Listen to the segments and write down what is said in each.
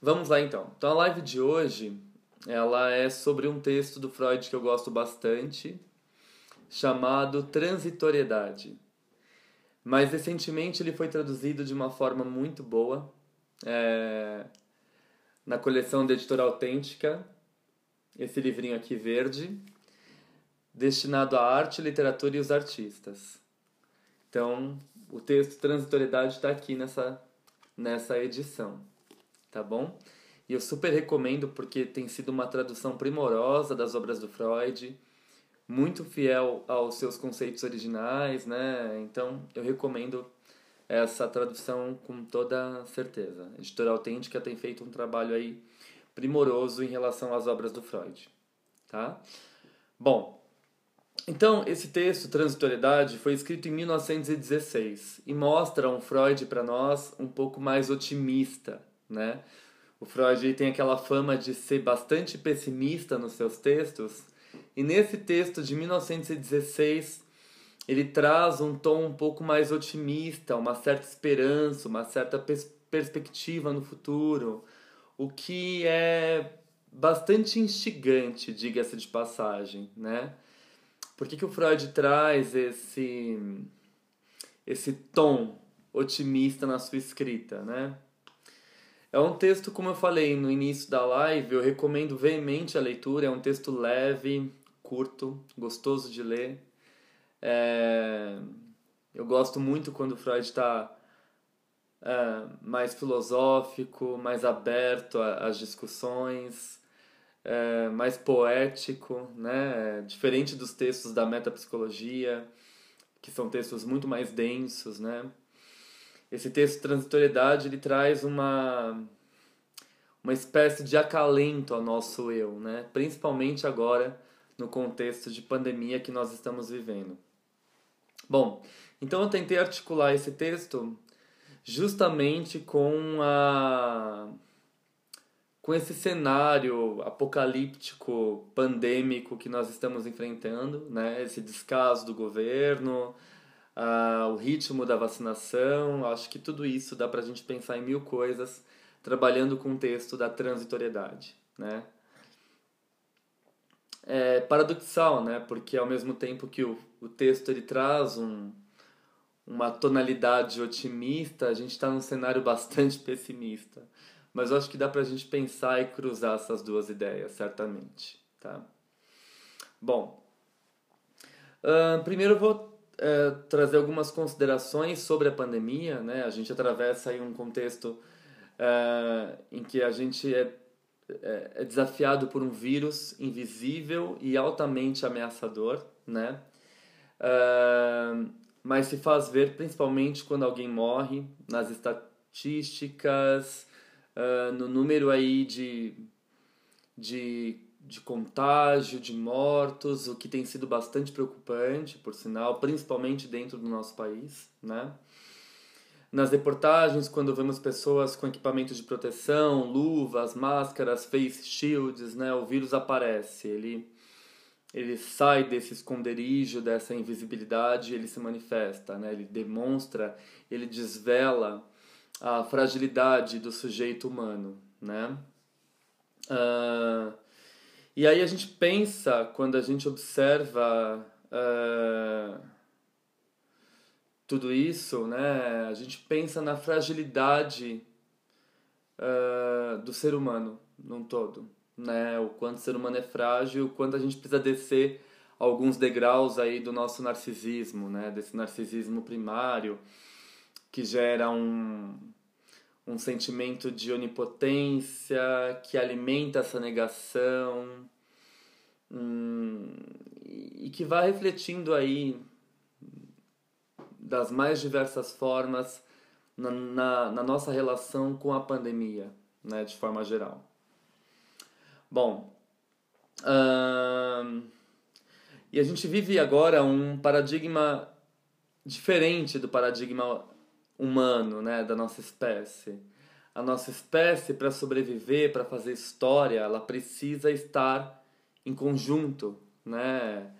Vamos lá então. Então a live de hoje, ela é sobre um texto do Freud que eu gosto bastante, chamado Transitoriedade. Mas recentemente ele foi traduzido de uma forma muito boa é, na coleção da Editora Autêntica, esse livrinho aqui verde, destinado à arte, literatura e os artistas. Então, o texto Transitoriedade está aqui nessa, nessa edição tá bom? E eu super recomendo porque tem sido uma tradução primorosa das obras do Freud, muito fiel aos seus conceitos originais, né? Então eu recomendo essa tradução com toda certeza. A editora Autêntica tem feito um trabalho aí primoroso em relação às obras do Freud, tá? Bom, então esse texto Transitoriedade foi escrito em 1916 e mostra um Freud para nós um pouco mais otimista né? O Freud tem aquela fama de ser bastante pessimista nos seus textos, e nesse texto de 1916 ele traz um tom um pouco mais otimista, uma certa esperança, uma certa pers perspectiva no futuro, o que é bastante instigante, diga-se de passagem, né? Por que, que o Freud traz esse, esse tom otimista na sua escrita, né? É um texto, como eu falei no início da live, eu recomendo veemente a leitura. É um texto leve, curto, gostoso de ler. É... Eu gosto muito quando Freud está é, mais filosófico, mais aberto às discussões, é, mais poético, né? diferente dos textos da metapsicologia, que são textos muito mais densos, né? Esse texto transitoriedade ele traz uma uma espécie de acalento ao nosso eu, né? Principalmente agora no contexto de pandemia que nós estamos vivendo. Bom, então eu tentei articular esse texto justamente com a com esse cenário apocalíptico pandêmico que nós estamos enfrentando, né? Esse descaso do governo, uh, o ritmo da vacinação, acho que tudo isso dá para a gente pensar em mil coisas trabalhando com o texto da transitoriedade, né? É paradoxal, né? Porque ao mesmo tempo que o, o texto ele traz um, uma tonalidade otimista, a gente está num cenário bastante pessimista. Mas eu acho que dá para a gente pensar e cruzar essas duas ideias, certamente, tá? Bom, uh, primeiro eu vou é, trazer algumas considerações sobre a pandemia. Né? A gente atravessa aí um contexto é, em que a gente é, é, é, desafiado por um vírus invisível e altamente ameaçador, né? É, mas se faz ver principalmente quando alguém morre, nas estatísticas, no número aí de, de de contágio, de mortos, o que tem sido bastante preocupante, por sinal, principalmente dentro do nosso país, né? Nas reportagens, quando vemos pessoas com equipamento de proteção, luvas, máscaras, face shields, né, o vírus aparece, ele ele sai desse esconderijo, dessa invisibilidade, ele se manifesta, né? Ele demonstra, ele desvela a fragilidade do sujeito humano, né? Uh, e aí a gente pensa, quando a gente observa uh, tudo isso, né, a gente pensa na fragilidade uh, do ser humano num todo, né? O quanto o ser humano é frágil, o quanto a gente precisa descer alguns degraus aí do nosso narcisismo, né? Desse narcisismo primário que gera um um sentimento de onipotência que alimenta essa negação hum, e que vai refletindo aí das mais diversas formas na, na, na nossa relação com a pandemia, né, de forma geral. Bom, hum, e a gente vive agora um paradigma diferente do paradigma humano, né, da nossa espécie. A nossa espécie, para sobreviver, para fazer história, ela precisa estar em conjunto, né?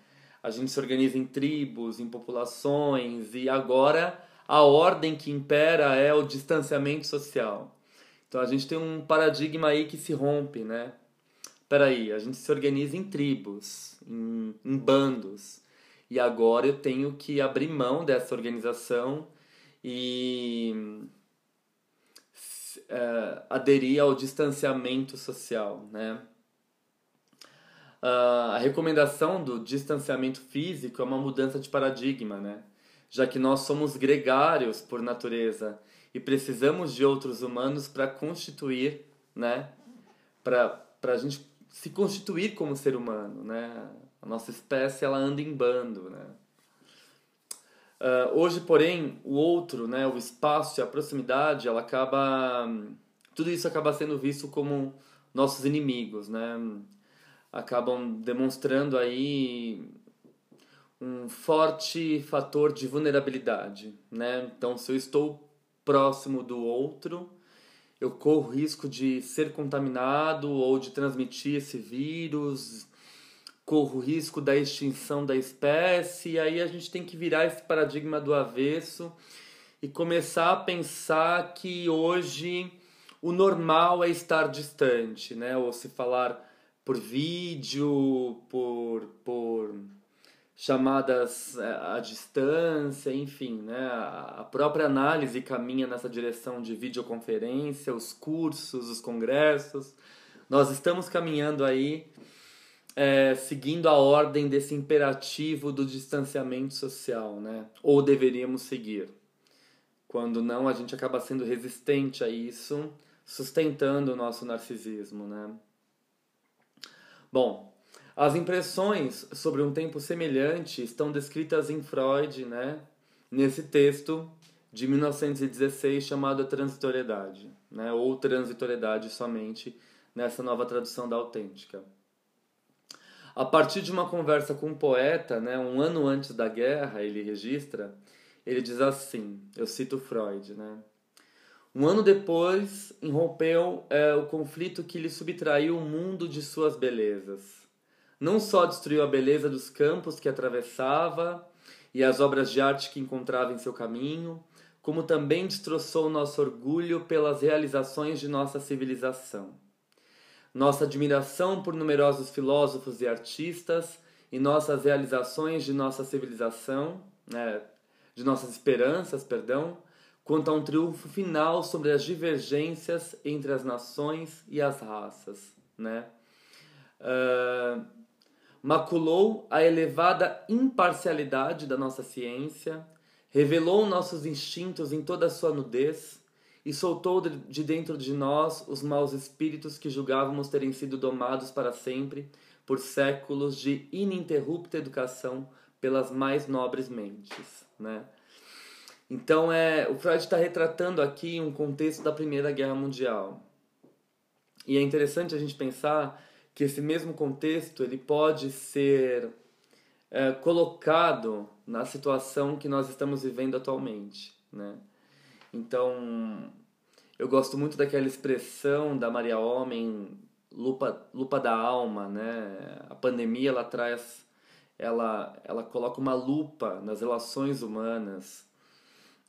A gente se organiza em tribos, em populações e agora a ordem que impera é o distanciamento social. Então a gente tem um paradigma aí que se rompe, né? Peraí, a gente se organiza em tribos, em, em bandos. E agora eu tenho que abrir mão dessa organização e uh, aderir ao distanciamento social, né? Uh, a recomendação do distanciamento físico é uma mudança de paradigma, né? Já que nós somos gregários por natureza e precisamos de outros humanos para constituir, né? Para a gente se constituir como ser humano, né? A nossa espécie ela anda em bando, né? Uh, hoje, porém, o outro, né, o espaço e a proximidade, ela acaba, tudo isso acaba sendo visto como nossos inimigos, né? Acabam demonstrando aí um forte fator de vulnerabilidade, né? Então, se eu estou próximo do outro, eu corro risco de ser contaminado ou de transmitir esse vírus, corro o risco da extinção da espécie, e aí a gente tem que virar esse paradigma do avesso e começar a pensar que hoje o normal é estar distante, né? Ou se falar por vídeo, por, por chamadas é, à distância, enfim, né? A própria análise caminha nessa direção de videoconferência, os cursos, os congressos. Nós estamos caminhando aí é, seguindo a ordem desse imperativo do distanciamento social, né? Ou deveríamos seguir. Quando não, a gente acaba sendo resistente a isso, sustentando o nosso narcisismo, né? Bom, as impressões sobre um tempo semelhante estão descritas em Freud, né? Nesse texto de 1916 chamado Transitoriedade, né? Ou Transitoriedade somente nessa nova tradução da autêntica a partir de uma conversa com um poeta, né, um ano antes da guerra, ele registra, ele diz assim, eu cito Freud, né? Um ano depois, irrompeu é, o conflito que lhe subtraiu o mundo de suas belezas. Não só destruiu a beleza dos campos que atravessava e as obras de arte que encontrava em seu caminho, como também destroçou nosso orgulho pelas realizações de nossa civilização nossa admiração por numerosos filósofos e artistas e nossas realizações de nossa civilização, né, de nossas esperanças, perdão, quanto a um triunfo final sobre as divergências entre as nações e as raças, né? Uh, maculou a elevada imparcialidade da nossa ciência, revelou nossos instintos em toda a sua nudez, e soltou de dentro de nós os maus espíritos que julgávamos terem sido domados para sempre por séculos de ininterrupta educação pelas mais nobres mentes, né? Então é, o Freud está retratando aqui um contexto da Primeira Guerra Mundial. E é interessante a gente pensar que esse mesmo contexto ele pode ser é, colocado na situação que nós estamos vivendo atualmente, né? Então, eu gosto muito daquela expressão da Maria Homem, lupa, lupa da alma, né? A pandemia, ela traz, ela, ela coloca uma lupa nas relações humanas,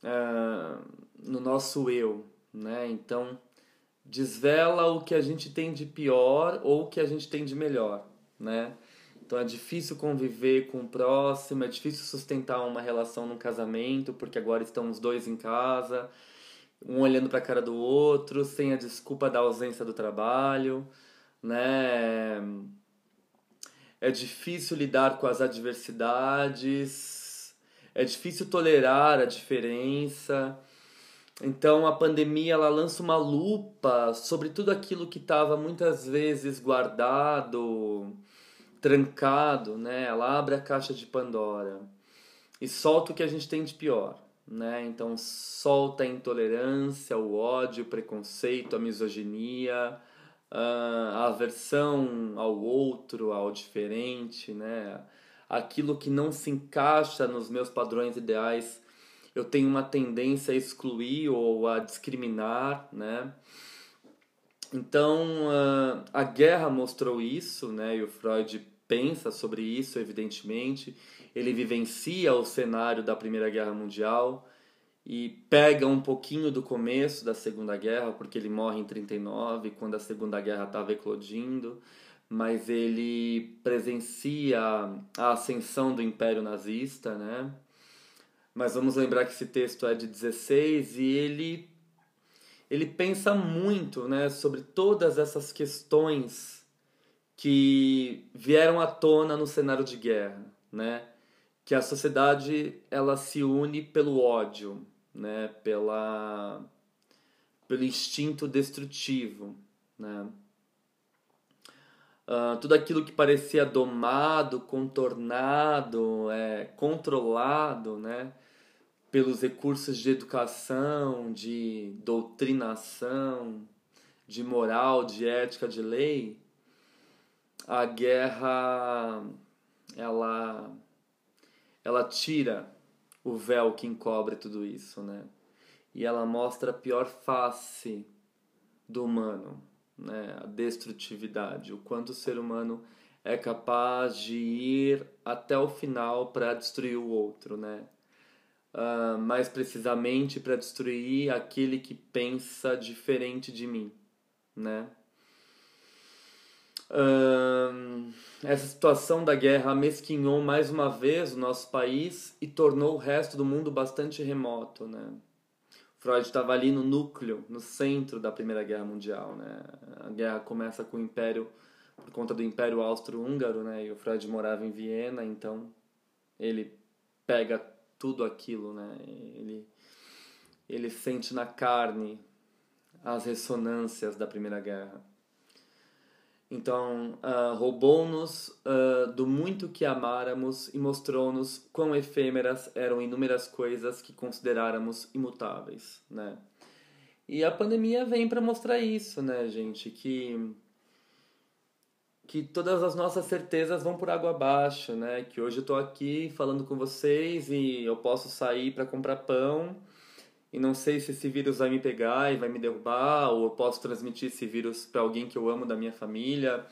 uh, no nosso eu, né? Então, desvela o que a gente tem de pior ou o que a gente tem de melhor, né? Então é difícil conviver com o próximo, é difícil sustentar uma relação num casamento, porque agora estão os dois em casa. Um olhando para a cara do outro, sem a desculpa da ausência do trabalho, né? É difícil lidar com as adversidades, é difícil tolerar a diferença. Então a pandemia ela lança uma lupa sobre tudo aquilo que estava muitas vezes guardado, trancado, né? Ela abre a caixa de Pandora e solta o que a gente tem de pior, né? Então solta a intolerância, o ódio, o preconceito, a misoginia, a aversão ao outro, ao diferente, né? Aquilo que não se encaixa nos meus padrões ideais eu tenho uma tendência a excluir ou a discriminar, né? Então, uh, a guerra mostrou isso, né? E o Freud pensa sobre isso, evidentemente. Ele vivencia o cenário da Primeira Guerra Mundial e pega um pouquinho do começo da Segunda Guerra, porque ele morre em 39, quando a Segunda Guerra estava eclodindo, mas ele presencia a ascensão do Império Nazista, né? mas vamos lembrar que esse texto é de 16 e ele ele pensa muito, né, sobre todas essas questões que vieram à tona no cenário de guerra, né? Que a sociedade ela se une pelo ódio, né, pela pelo instinto destrutivo, né? Uh, tudo aquilo que parecia domado, contornado, é, controlado, né? pelos recursos de educação, de doutrinação, de moral, de ética, de lei, a guerra ela ela tira o véu que encobre tudo isso, né? E ela mostra a pior face do humano, né? A destrutividade, o quanto o ser humano é capaz de ir até o final para destruir o outro, né? uh, mais precisamente para destruir aquele que pensa diferente de mim, né? Essa situação da guerra mesquinhou mais uma vez o nosso país e tornou o resto do mundo bastante remoto, né? Freud estava ali no núcleo, no centro da Primeira Guerra Mundial, né? A guerra começa com o Império por conta do Império Austro-Húngaro, né? E o Freud morava em Viena, então ele pega tudo aquilo, né? Ele, ele sente na carne as ressonâncias da Primeira Guerra. Então, uh, roubou-nos uh, do muito que amáramos e mostrou-nos quão efêmeras eram inúmeras coisas que consideráramos imutáveis, né? E a pandemia vem para mostrar isso, né, gente? Que que todas as nossas certezas vão por água abaixo, né? Que hoje eu tô aqui falando com vocês e eu posso sair para comprar pão e não sei se esse vírus vai me pegar e vai me derrubar ou eu posso transmitir esse vírus para alguém que eu amo da minha família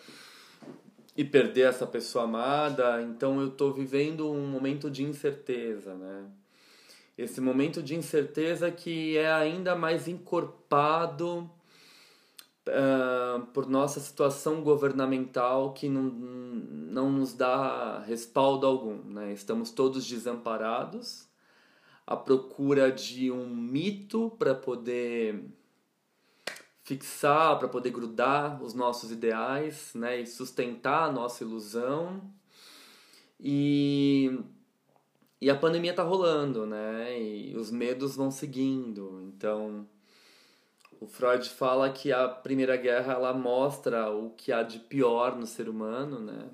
e perder essa pessoa amada. Então eu tô vivendo um momento de incerteza, né? Esse momento de incerteza que é ainda mais encorpado uh, por nossa situação governamental que não, não nos dá respaldo algum. Né? Estamos todos desamparados, à procura de um mito para poder fixar, para poder grudar os nossos ideais né? e sustentar a nossa ilusão. E, e a pandemia está rolando, né? E os medos vão seguindo. Então o Freud fala que a Primeira Guerra ela mostra o que há de pior no ser humano, né?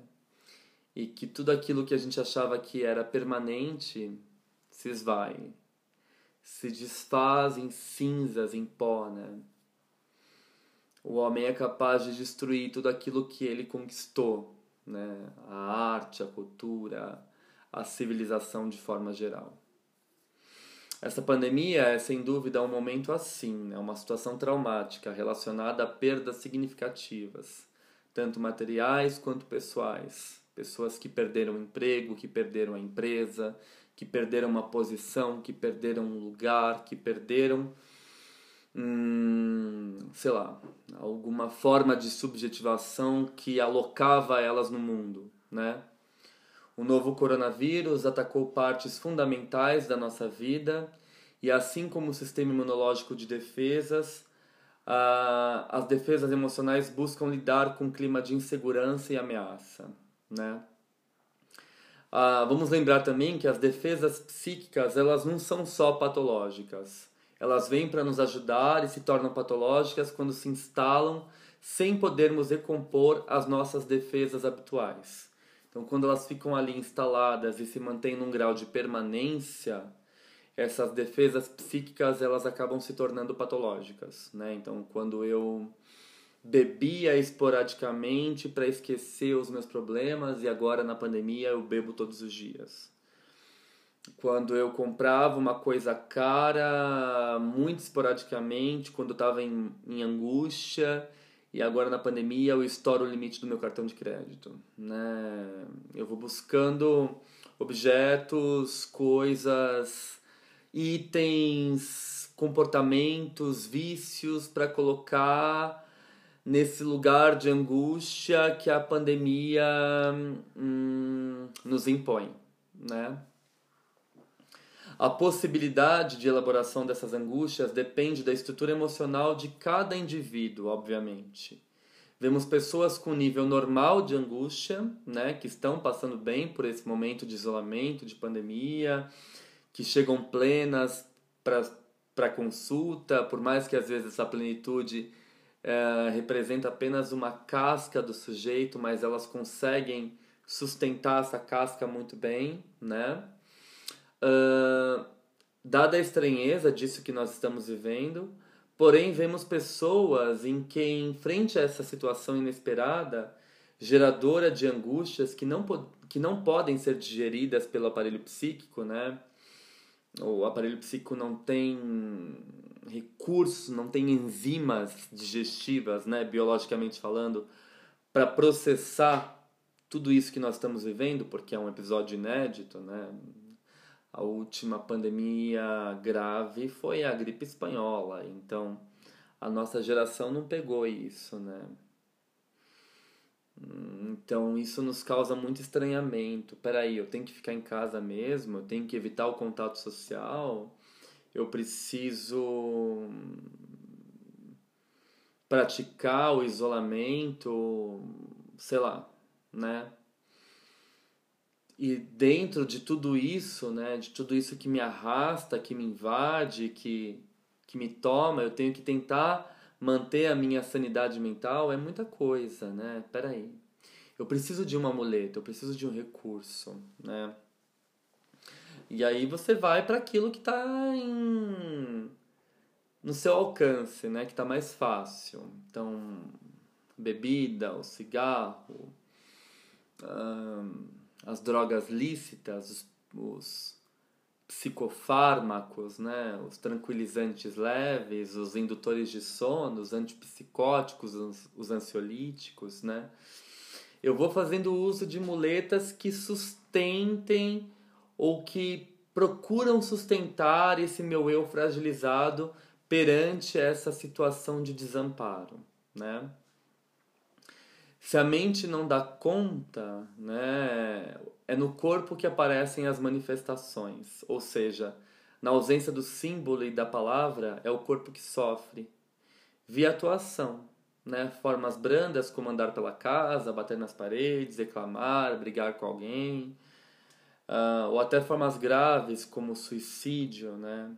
E que tudo aquilo que a gente achava que era permanente se esvai, se desfaz em cinzas, em pó, né? O homem é capaz de destruir tudo aquilo que ele conquistou, né? A arte, a cultura, a civilização de forma geral. Essa pandemia é sem dúvida um momento assim, é uma situação traumática relacionada a perdas significativas, tanto materiais quanto pessoais. Pessoas que perderam o emprego, que perderam a empresa, que perderam uma posição, que perderam um lugar, que perderam, hum, sei lá, alguma forma de subjetivação que alocava elas no mundo, né? O novo coronavírus atacou partes fundamentais da nossa vida E assim como o sistema imunológico de defesas, as defesas emocionais buscam lidar com um clima de insegurança e ameaça, né? Uh, vamos lembrar também que as defesas psíquicas elas não são só patológicas. Elas vêm para nos ajudar e se tornam patológicas quando se instalam sem podermos recompor as nossas defesas habituais. Então, quando elas ficam ali instaladas e se mantêm num grau de permanência, essas defesas psíquicas elas acabam se tornando patológicas, né? Então, quando eu bebia esporadicamente para esquecer os meus problemas e agora na pandemia eu bebo todos os dias. Quando eu comprava uma coisa cara muito esporadicamente, quando eu estava em, em angústia e agora na pandemia eu estouro o limite do meu cartão de crédito, né? Eu vou buscando objetos, coisas, itens, comportamentos, vícios para colocar nesse lugar de angústia que a pandemia hum, nos impõe, né? A possibilidade de elaboração dessas angústias depende da estrutura emocional de cada indivíduo, obviamente. Vemos pessoas com nível normal de angústia, né, que estão passando bem por esse momento de isolamento, de pandemia, que chegam plenas para consulta, por mais que às vezes essa plenitude é, representa apenas uma casca do sujeito, mas elas conseguem sustentar essa casca muito bem, né? Uh, dada a estranheza disso que nós estamos vivendo, porém vemos pessoas em que, frente a essa situação inesperada, geradora de angústias que não, que não podem ser digeridas pelo aparelho psíquico, né? O aparelho psíquico não tem recursos, não tem enzimas digestivas, né, biologicamente falando, para processar tudo isso que nós estamos vivendo, porque é um episódio inédito, né? A última pandemia grave foi a gripe espanhola, então a nossa geração não pegou isso, né? Então isso nos causa muito estranhamento. Peraí, eu tenho que ficar em casa mesmo? Eu tenho que evitar o contato social? Eu preciso praticar o isolamento, sei lá, né? E dentro de tudo isso, né, de tudo isso que me arrasta, que me invade, que, que me toma, eu tenho que tentar manter a minha sanidade mental, é muita coisa, né? Peraí. Eu preciso de um amuleto, eu preciso de um recurso, né? E aí você vai para aquilo que está em no seu alcance, né, que está mais fácil. Então, bebida, o cigarro, as drogas lícitas, os, os psicofármacos, né, os tranquilizantes leves, os indutores de sono, os antipsicóticos, os, os ansiolíticos, né? Eu vou fazendo uso de muletas que sustentem ou que procuram sustentar esse meu eu fragilizado perante essa situação de desamparo, né? Se a mente não dá conta, né, é no corpo que aparecem as manifestações, ou seja, na ausência do símbolo e da palavra, é o corpo que sofre. Via atuação, né, formas brandas como andar pela casa, bater nas paredes, reclamar, brigar com alguém, uh, ou até formas graves como suicídio, né?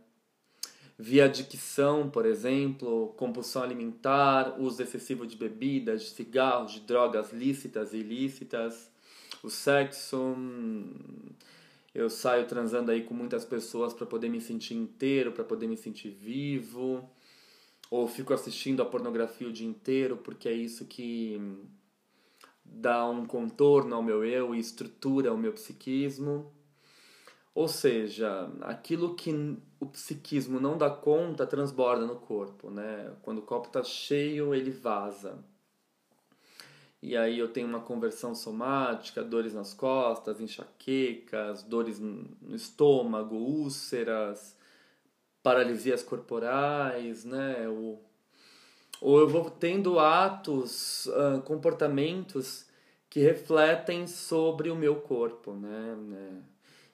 Via dicção, por exemplo, compulsão alimentar, uso excessivo de bebidas, de cigarros, de drogas lícitas e ilícitas, o sexo. Hum, eu saio transando aí com muitas pessoas para poder me sentir inteiro, para poder me sentir vivo. Ou fico assistindo a pornografia o dia inteiro porque é isso que dá um contorno ao meu eu e estrutura o meu psiquismo. Ou seja, aquilo que o psiquismo não dá conta transborda no corpo, né? Quando o copo está cheio, ele vaza. E aí eu tenho uma conversão somática, dores nas costas, enxaquecas, dores no estômago, úlceras, paralisias corporais, né? O ou eu vou tendo atos, uh, comportamentos que refletem sobre o meu corpo, né? né?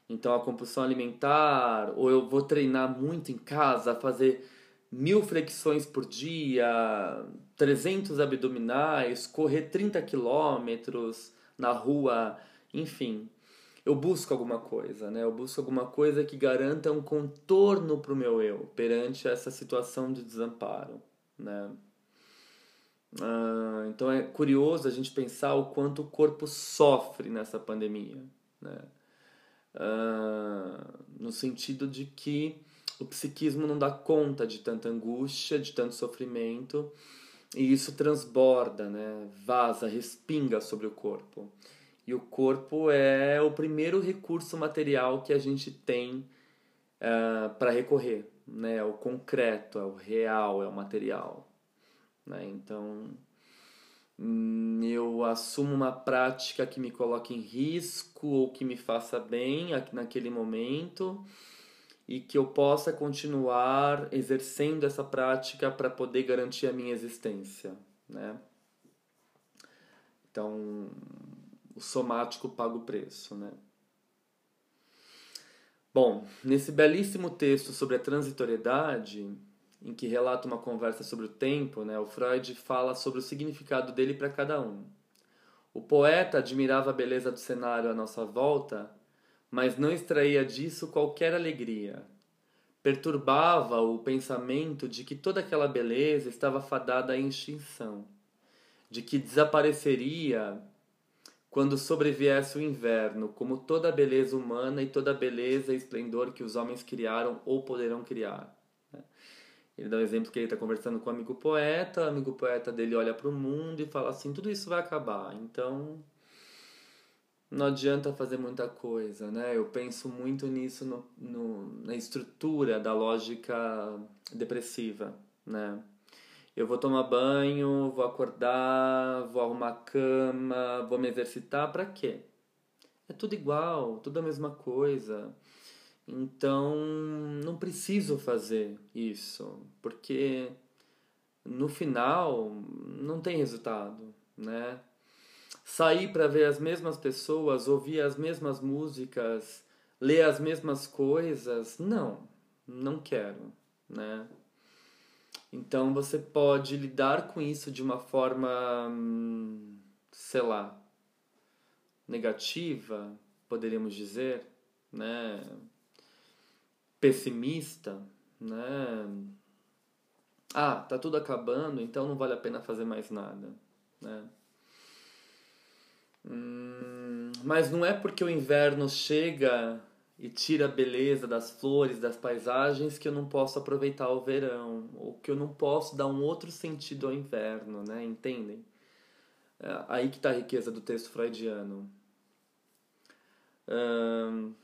Então a compulsão alimentar, ou eu vou treinar muito em casa, fazer mil flexões por dia, 300 abdominais, correr 30 quilômetros na rua, enfim. Eu busco alguma coisa, né? Eu busco alguma coisa que garanta um contorno para o meu eu perante essa situação de desamparo, né? Ah, então é curioso a gente pensar o quanto o corpo sofre nessa pandemia, né? Ah, no sentido de que o psiquismo não dá conta de tanta angústia, de tanto sofrimento, e isso transborda, né? vaza, respinga sobre o corpo. E o corpo é o primeiro recurso material que a gente tem ah, para recorrer. Né? É o concreto, é o real, é o material. Né? Então, hum, eu assumo uma prática que me coloque em risco ou que me faça bem naquele momento e que eu possa continuar exercendo essa prática para poder garantir a minha existência, né? Então, o somático paga o preço, né? Bom, nesse belíssimo texto sobre a transitoriedade, em que relata uma conversa sobre o tempo, né, o Freud fala sobre o significado dele para cada um. O poeta admirava a beleza do cenário à nossa volta mas não extraía disso qualquer alegria. Perturbava o pensamento de que toda aquela beleza estava fadada à extinção, de que desapareceria quando sobreviesse o inverno, como toda a beleza humana e toda a beleza e esplendor que os homens criaram ou poderão criar. Ele dá um exemplo que ele está conversando com um amigo poeta, o amigo poeta dele olha para o mundo e fala assim: tudo isso vai acabar, então não adianta fazer muita coisa, né? Eu penso muito nisso no, no, na estrutura da lógica depressiva, né? Eu vou tomar banho, vou acordar, vou arrumar cama, vou me exercitar, para quê? É tudo igual, tudo a mesma coisa. Então, não preciso fazer isso, porque no final não tem resultado, né? sair para ver as mesmas pessoas, ouvir as mesmas músicas, ler as mesmas coisas, não, não quero, né? Então você pode lidar com isso de uma forma, sei lá, negativa, poderíamos dizer, né? Pessimista, né? Ah, tá tudo acabando, então não vale a pena fazer mais nada, né? Hum, mas não é porque o inverno chega e tira a beleza das flores, das paisagens, que eu não posso aproveitar o verão, ou que eu não posso dar um outro sentido ao inverno, né? Entendem? É aí que está a riqueza do texto freudiano. Hum,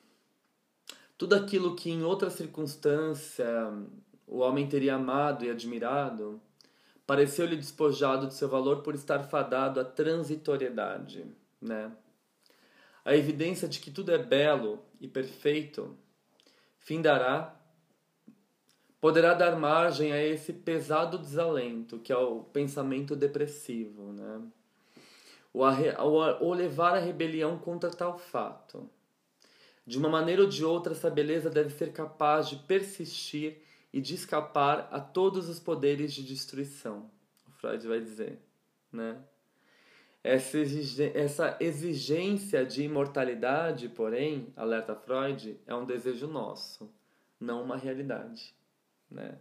tudo aquilo que em outra circunstância o homem teria amado e admirado, pareceu-lhe despojado de seu valor por estar fadado à transitoriedade né? A evidência de que tudo é belo e perfeito findará, poderá dar margem a esse pesado desalento que é o pensamento depressivo, né? Ou, levar a rebelião contra tal fato. De uma maneira ou de outra, essa beleza deve ser capaz de persistir e de escapar a todos os poderes de destruição. O Freud vai dizer, né? Essa exigência de imortalidade, porém, alerta Freud, é um desejo nosso, não uma realidade, né?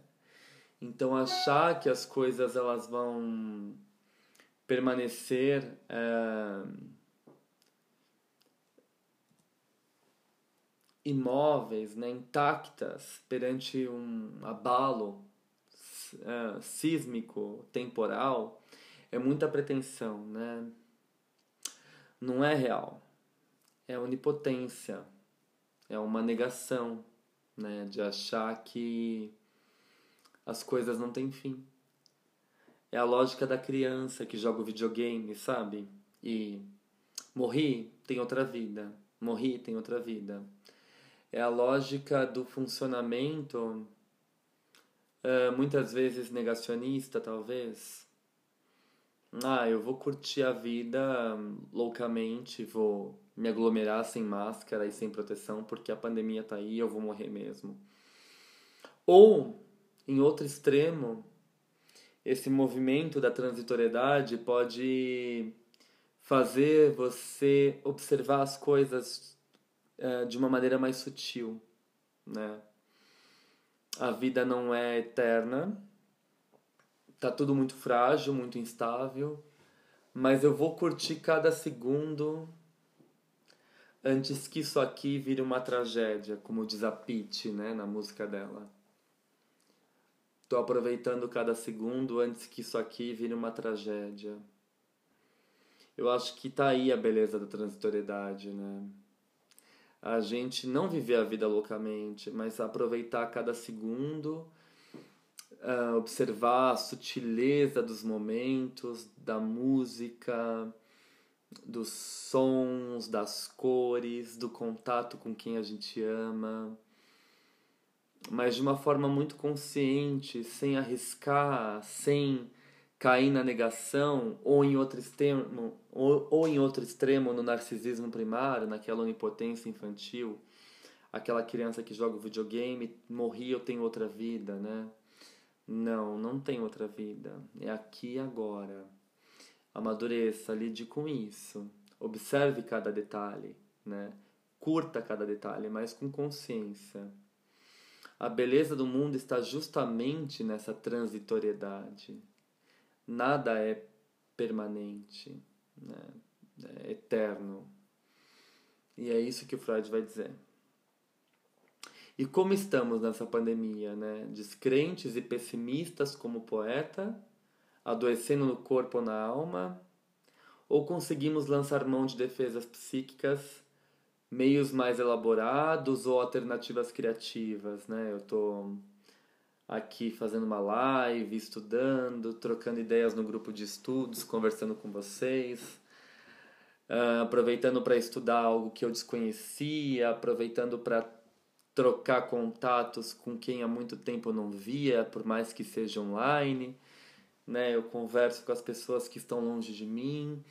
Então achar que as coisas elas vão permanecer é, imóveis, né, intactas perante um abalo é, sísmico temporal é muita pretensão, né? Não é real. É onipotência. É uma negação, né? De achar que as coisas não têm fim. É a lógica da criança que joga o videogame, sabe? E morri, tem outra vida. Morri, tem outra vida. É a lógica do funcionamento, muitas vezes negacionista, talvez, ah, eu vou curtir a vida loucamente, vou me aglomerar sem máscara e sem proteção porque a pandemia tá aí, eu vou morrer mesmo. Ou, em outro extremo, esse movimento da transitoriedade pode fazer você observar as coisas uh, de uma maneira mais sutil, né? A vida não é eterna, tá tudo muito frágil, muito instável, mas eu vou curtir cada segundo antes que isso aqui vire uma tragédia, como diz a Pete, né, na música dela. Tô aproveitando cada segundo antes que isso aqui vire uma tragédia. Eu acho que tá aí a beleza da transitoriedade, né? A gente não viver a vida loucamente, mas aproveitar cada segundo, uh, observar a sutileza dos momentos, da música, dos sons, das cores, do contato com quem a gente ama, mas de uma forma muito consciente, sem arriscar, sem cair na negação ou em outro extremo ou, ou em outro extremo no narcisismo primário, naquela onipotência infantil, aquela criança que joga o videogame, morri, eu tenho outra vida, né? Não, não tem outra vida. É aqui e agora. Amadureça, lide com isso. Observe cada detalhe, né? Curta cada detalhe, mas com consciência. A beleza do mundo está justamente nessa transitoriedade nada é permanente, né? é eterno. E é isso que o Freud vai dizer. E como estamos nessa pandemia, né? Descrentes e pessimistas como poeta, adoecendo no corpo ou na alma, ou conseguimos lançar mão de defesas psíquicas, meios mais elaborados ou alternativas criativas, né? Eu tô aqui fazendo uma live, estudando, trocando ideias no grupo de estudos, conversando com vocês, uh, aproveitando para estudar algo que eu desconhecia, aproveitando para trocar contatos com quem há muito tempo não via, por mais que seja online, né? Eu converso com as pessoas que estão longe de mim.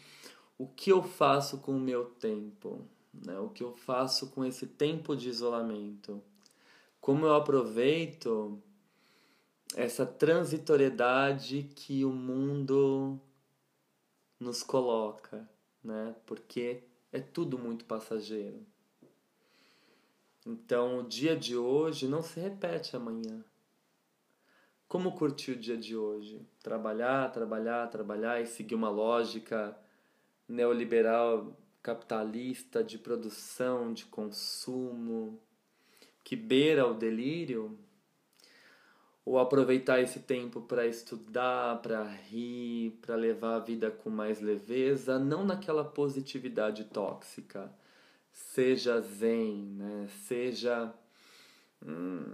O que eu faço com o meu tempo? Né? O que eu faço com esse tempo de isolamento? Como eu aproveito essa transitoriedade que o mundo nos coloca, né? Porque é tudo muito passageiro. Então, o dia de hoje não se repete amanhã. Como curtir o dia de hoje? Trabalhar, trabalhar, trabalhar e seguir uma lógica neoliberal capitalista de produção, de consumo, que beira o delírio? Ou aproveitar esse tempo para estudar, para rir, para levar a vida com mais leveza, não naquela positividade tóxica. Seja zen, né? Seja hum,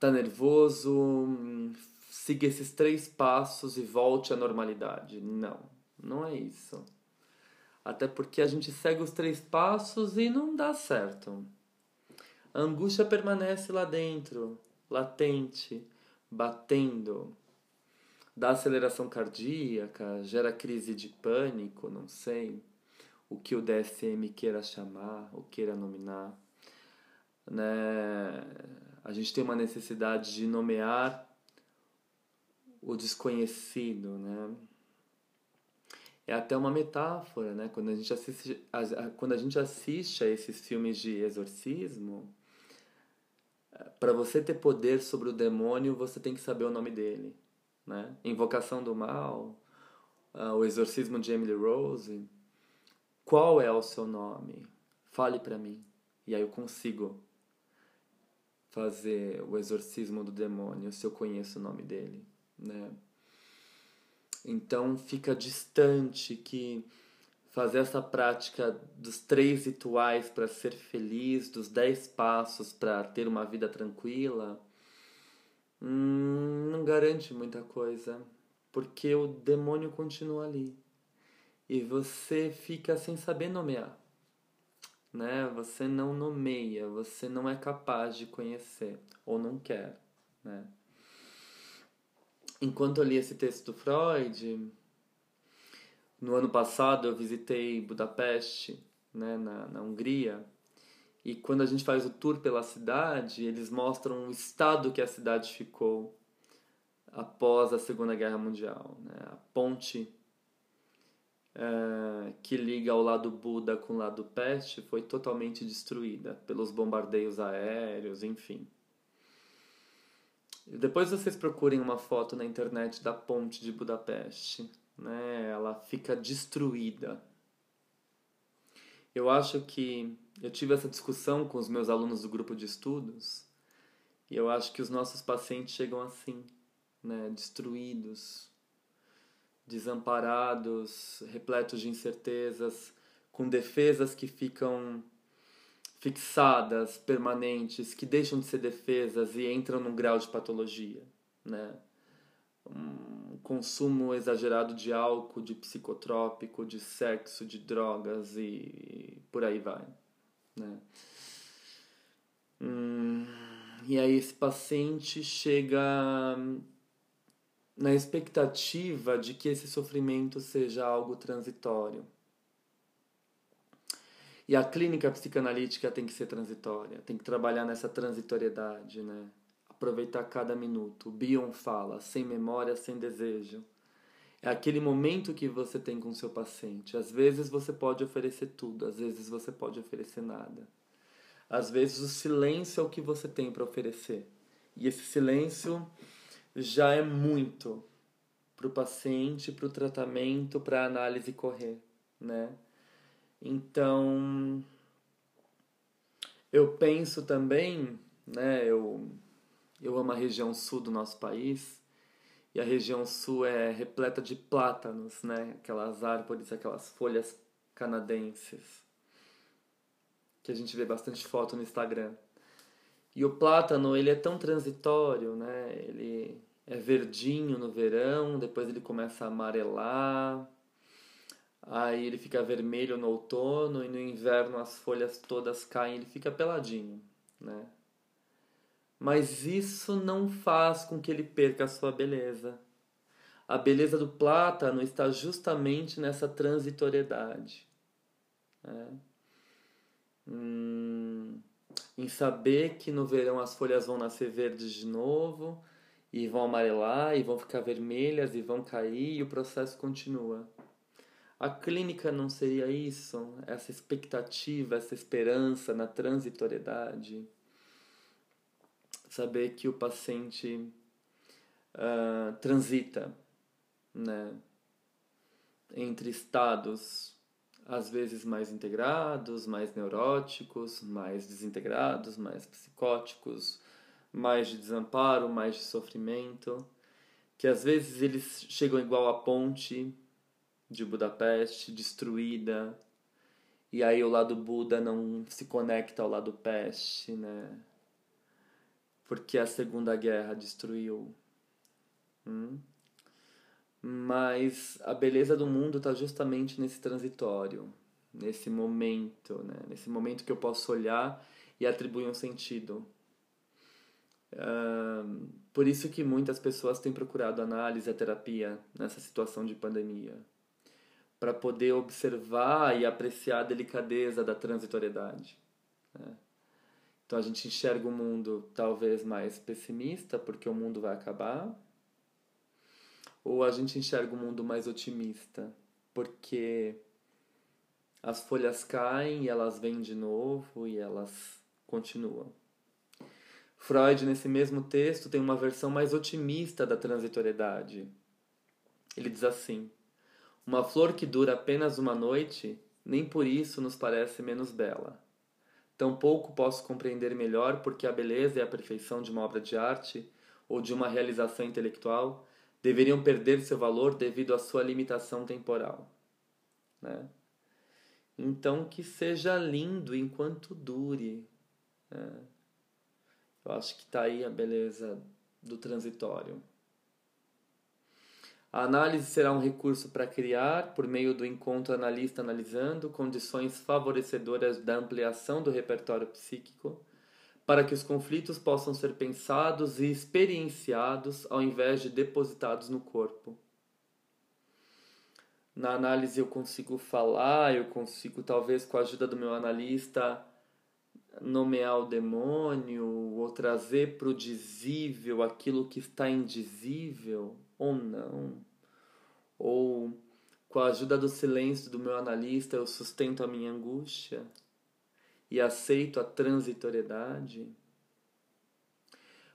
tá nervoso, hum, siga esses três passos e volte à normalidade. Não, não é isso. Até porque a gente segue os três passos e não dá certo. A angústia permanece lá dentro, latente batendo, dá aceleração cardíaca, gera crise de pânico, não sei o que o DSM queira chamar, ou queira nominar. Né? A gente tem uma necessidade de nomear o desconhecido, né? É até uma metáfora, né? Quando a gente assiste, quando a gente assiste a esses filmes de exorcismo, para você ter poder sobre o demônio, você tem que saber o nome dele. Né? Invocação do Mal, uh, o Exorcismo de Emily Rose. Qual é o seu nome? Fale para mim. E aí eu consigo fazer o exorcismo do demônio se eu conheço o nome dele, né? Então fica distante que fazer essa prática dos três rituais para ser feliz, dos dez passos para ter uma vida tranquila, hum, não garante muita coisa, porque o demônio continua ali e você fica sem saber nomear, né? Você não nomeia, você não é capaz de conhecer ou não quer, né? Enquanto eu li esse texto do Freud, no ano passado eu visitei Budapeste né, na, na Hungria. E quando a gente faz o tour pela cidade, eles mostram o estado que a cidade ficou após a Segunda Guerra Mundial. Né? A ponte é, que liga o lado Buda com o lado Peste foi totalmente destruída pelos bombardeios aéreos, enfim. Depois vocês procurem uma foto na internet da ponte de Budapeste, né? Ela fica destruída. Eu acho que eu tive essa discussão com os meus alunos do grupo de estudos e eu acho que os nossos pacientes chegam assim, né? Destruídos, desamparados, repletos de incertezas, com defesas que ficam fixadas, permanentes, que deixam de ser defesas e entram num grau de patologia, né? Um consumo exagerado de álcool, de psicotrópico, de sexo, de drogas e por aí vai, né? Hum, e aí esse paciente chega na expectativa de que esse sofrimento seja algo transitório. E a clínica psicanalítica tem que ser transitória, tem que trabalhar nessa transitoriedade, né? Aproveitar cada minuto. Bion fala, sem memória, sem desejo. É aquele momento que você tem com o seu paciente. Às vezes você pode oferecer tudo, às vezes você pode oferecer nada. Às vezes o silêncio é o que você tem para oferecer. E esse silêncio já é muito para o paciente, para o tratamento, para a análise correr, né? Então, eu penso também, né? Eu, eu amo a região sul do nosso país e a região sul é repleta de plátanos, né? Aquelas árvores, aquelas folhas canadenses que a gente vê bastante foto no Instagram. E o plátano, ele é tão transitório, né? Ele é verdinho no verão, depois ele começa a amarelar, aí ele fica vermelho no outono e no inverno as folhas todas caem, ele fica peladinho, né? Mas isso não faz com que ele perca a sua beleza. A beleza do plátano está justamente nessa transitoriedade. Né? Hum, em saber que no verão as folhas vão nascer verdes de novo e vão amarelar e vão ficar vermelhas e vão cair e o processo continua. A clínica não seria isso? Essa expectativa, essa esperança na transitoriedade? Saber que o paciente uh, transita né, entre estados às vezes mais integrados, mais neuróticos, mais desintegrados, mais psicóticos, mais de desamparo, mais de sofrimento, que às vezes eles chegam igual a ponte de Budapeste, destruída, e aí o lado Buda não se conecta ao lado Peste, né? Porque a Segunda Guerra destruiu. Hum? Mas a beleza do mundo está justamente nesse transitório, nesse momento, né? Nesse momento que eu posso olhar e atribuir um sentido. Por isso que muitas pessoas têm procurado análise e terapia nessa situação de pandemia, para poder observar e apreciar a delicadeza da transitoriedade. Né? Então a gente enxerga o mundo talvez mais pessimista, porque o mundo vai acabar, ou a gente enxerga o mundo mais otimista, porque as folhas caem e elas vêm de novo e elas continuam. Freud, nesse mesmo texto, tem uma versão mais otimista da transitoriedade. Ele diz assim: Uma flor que dura apenas uma noite, nem por isso nos parece menos bela. Tampouco posso compreender melhor porque a beleza e a perfeição de uma obra de arte ou de uma realização intelectual deveriam perder seu valor devido à sua limitação temporal. Né? Então, que seja lindo enquanto dure. Né? Eu acho que está aí a beleza do transitório. A análise será um recurso para criar, por meio do encontro analista-analisando, condições favorecedoras da ampliação do repertório psíquico, para que os conflitos possam ser pensados e experienciados ao invés de depositados no corpo. na análise eu consigo falar, eu consigo, talvez com a ajuda do meu analista, nomear o demônio ou trazer para o dizível aquilo que está indizível ou não. Ou com a ajuda do silêncio do meu analista eu sustento a minha angústia e aceito a transitoriedade.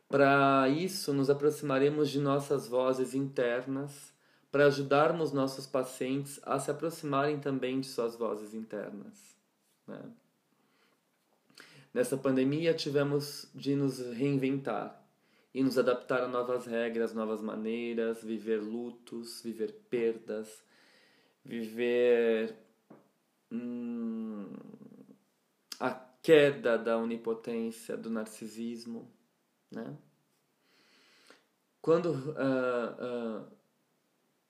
Para isso, nos aproximaremos de nossas vozes internas para ajudarmos nossos pacientes a se aproximarem também de suas vozes internas. Né? Nessa pandemia, tivemos de nos reinventar e nos adaptar a novas regras, novas maneiras, viver lutos, viver perdas, viver hum, a queda da onipotência, do narcisismo. Né? Quando uh, uh,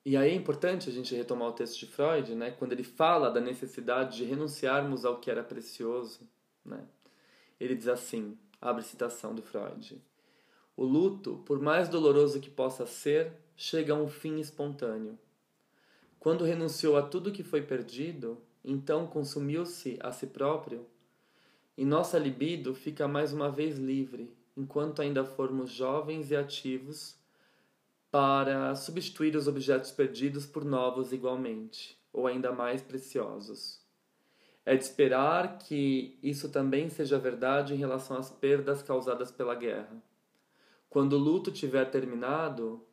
e aí é importante a gente retomar o texto de Freud, né, quando ele fala da necessidade de renunciarmos ao que era precioso. Né? Ele diz assim, abre citação do Freud, o luto, por mais doloroso que possa ser, chega a um fim espontâneo. Quando renunciou a tudo que foi perdido, então consumiu-se a si próprio, e nossa libido fica mais uma vez livre, enquanto ainda formos jovens e ativos para substituir os objetos perdidos por novos igualmente, ou ainda mais preciosos. É de esperar que isso também seja verdade em relação às perdas causadas pela guerra. Quando o luto tiver terminado,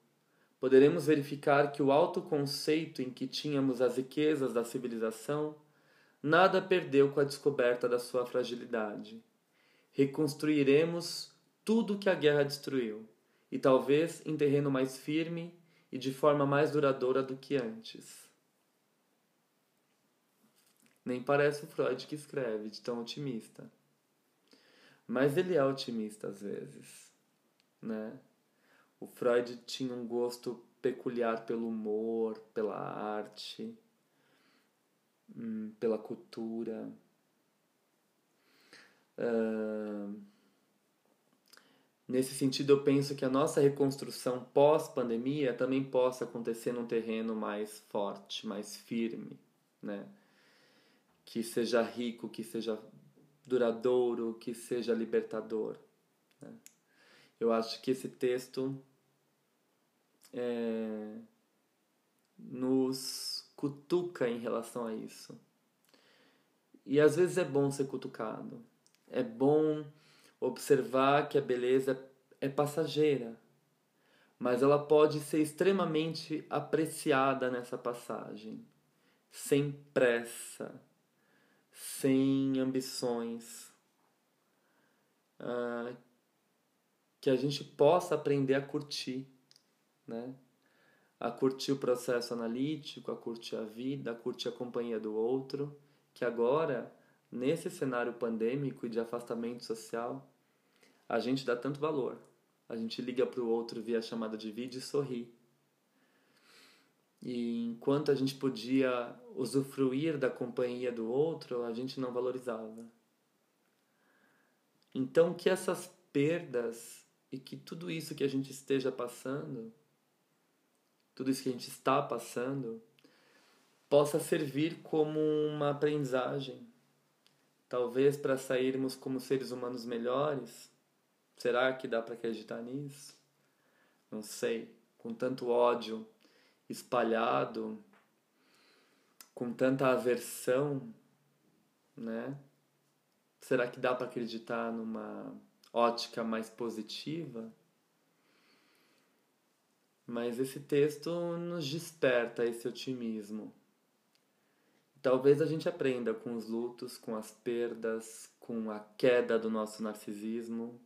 poderemos verificar que o alto conceito em que tínhamos as riquezas da civilização nada perdeu com a descoberta da sua fragilidade. Reconstruiremos tudo que a guerra destruiu e talvez em terreno mais firme e de forma mais duradoura do que antes. Nem parece o Freud que escreve, de tão otimista. Mas ele é otimista às vezes, né? O Freud tinha um gosto peculiar pelo humor, pela arte, hum, pela cultura. Uh, Nesse sentido, eu penso que a nossa reconstrução pós-pandemia também possa acontecer num terreno mais forte, mais firme, né? Que seja rico, que seja duradouro, que seja libertador. Né? Eu acho que esse texto é, nos cutuca em relação a isso. E às vezes é bom ser cutucado. É bom observar que a beleza é passageira, mas ela pode ser extremamente apreciada nessa passagem, sem pressa, sem ambições. Uh, que a gente possa aprender a curtir, né? A curtir o processo analítico, a curtir a vida, a curtir a companhia do outro, que agora nesse cenário pandêmico e de afastamento social, a gente dá tanto valor. A gente liga para o outro via chamada de vídeo e sorri. E enquanto a gente podia usufruir da companhia do outro, a gente não valorizava. Então, que essas perdas e que tudo isso que a gente esteja passando, tudo isso que a gente está passando, possa servir como uma aprendizagem Talvez para sairmos como seres humanos melhores. Será que dá para acreditar nisso? Não sei. Com tanto ódio espalhado, com tanta aversão, né? Será que dá para acreditar numa ótica mais positiva? Mas esse texto nos desperta esse otimismo. Talvez a gente aprenda com os lutos, com as perdas, com a queda do nosso narcisismo.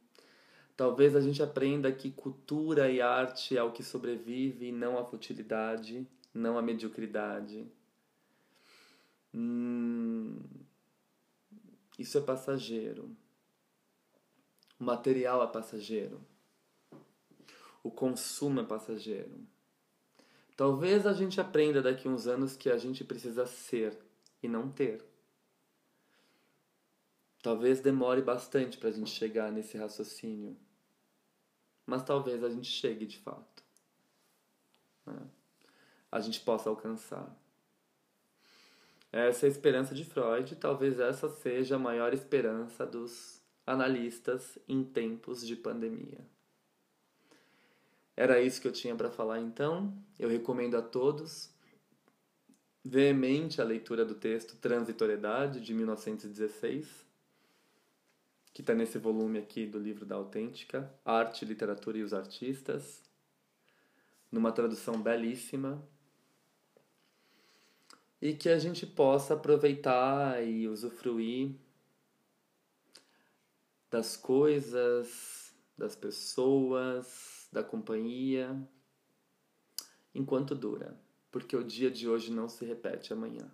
Talvez a gente aprenda que cultura e arte é o que sobrevive e não a futilidade, não a mediocridade. Hum, isso é passageiro. O material é passageiro. O consumo é passageiro. Talvez a gente aprenda daqui a uns anos que a gente precisa ser e não ter. Talvez demore bastante para a gente chegar nesse raciocínio, mas talvez a gente chegue de fato. Né? A gente possa alcançar. Essa é a esperança de Freud, talvez essa seja a maior esperança dos analistas em tempos de pandemia. Era isso que eu tinha para falar então. Eu recomendo a todos veemente a leitura do texto Transitoriedade, de 1916, que está nesse volume aqui do livro da Autêntica, Arte, Literatura e os Artistas, numa tradução belíssima, e que a gente possa aproveitar e usufruir das coisas, das pessoas, da companhia, enquanto dura porque o dia de hoje não se repete amanhã.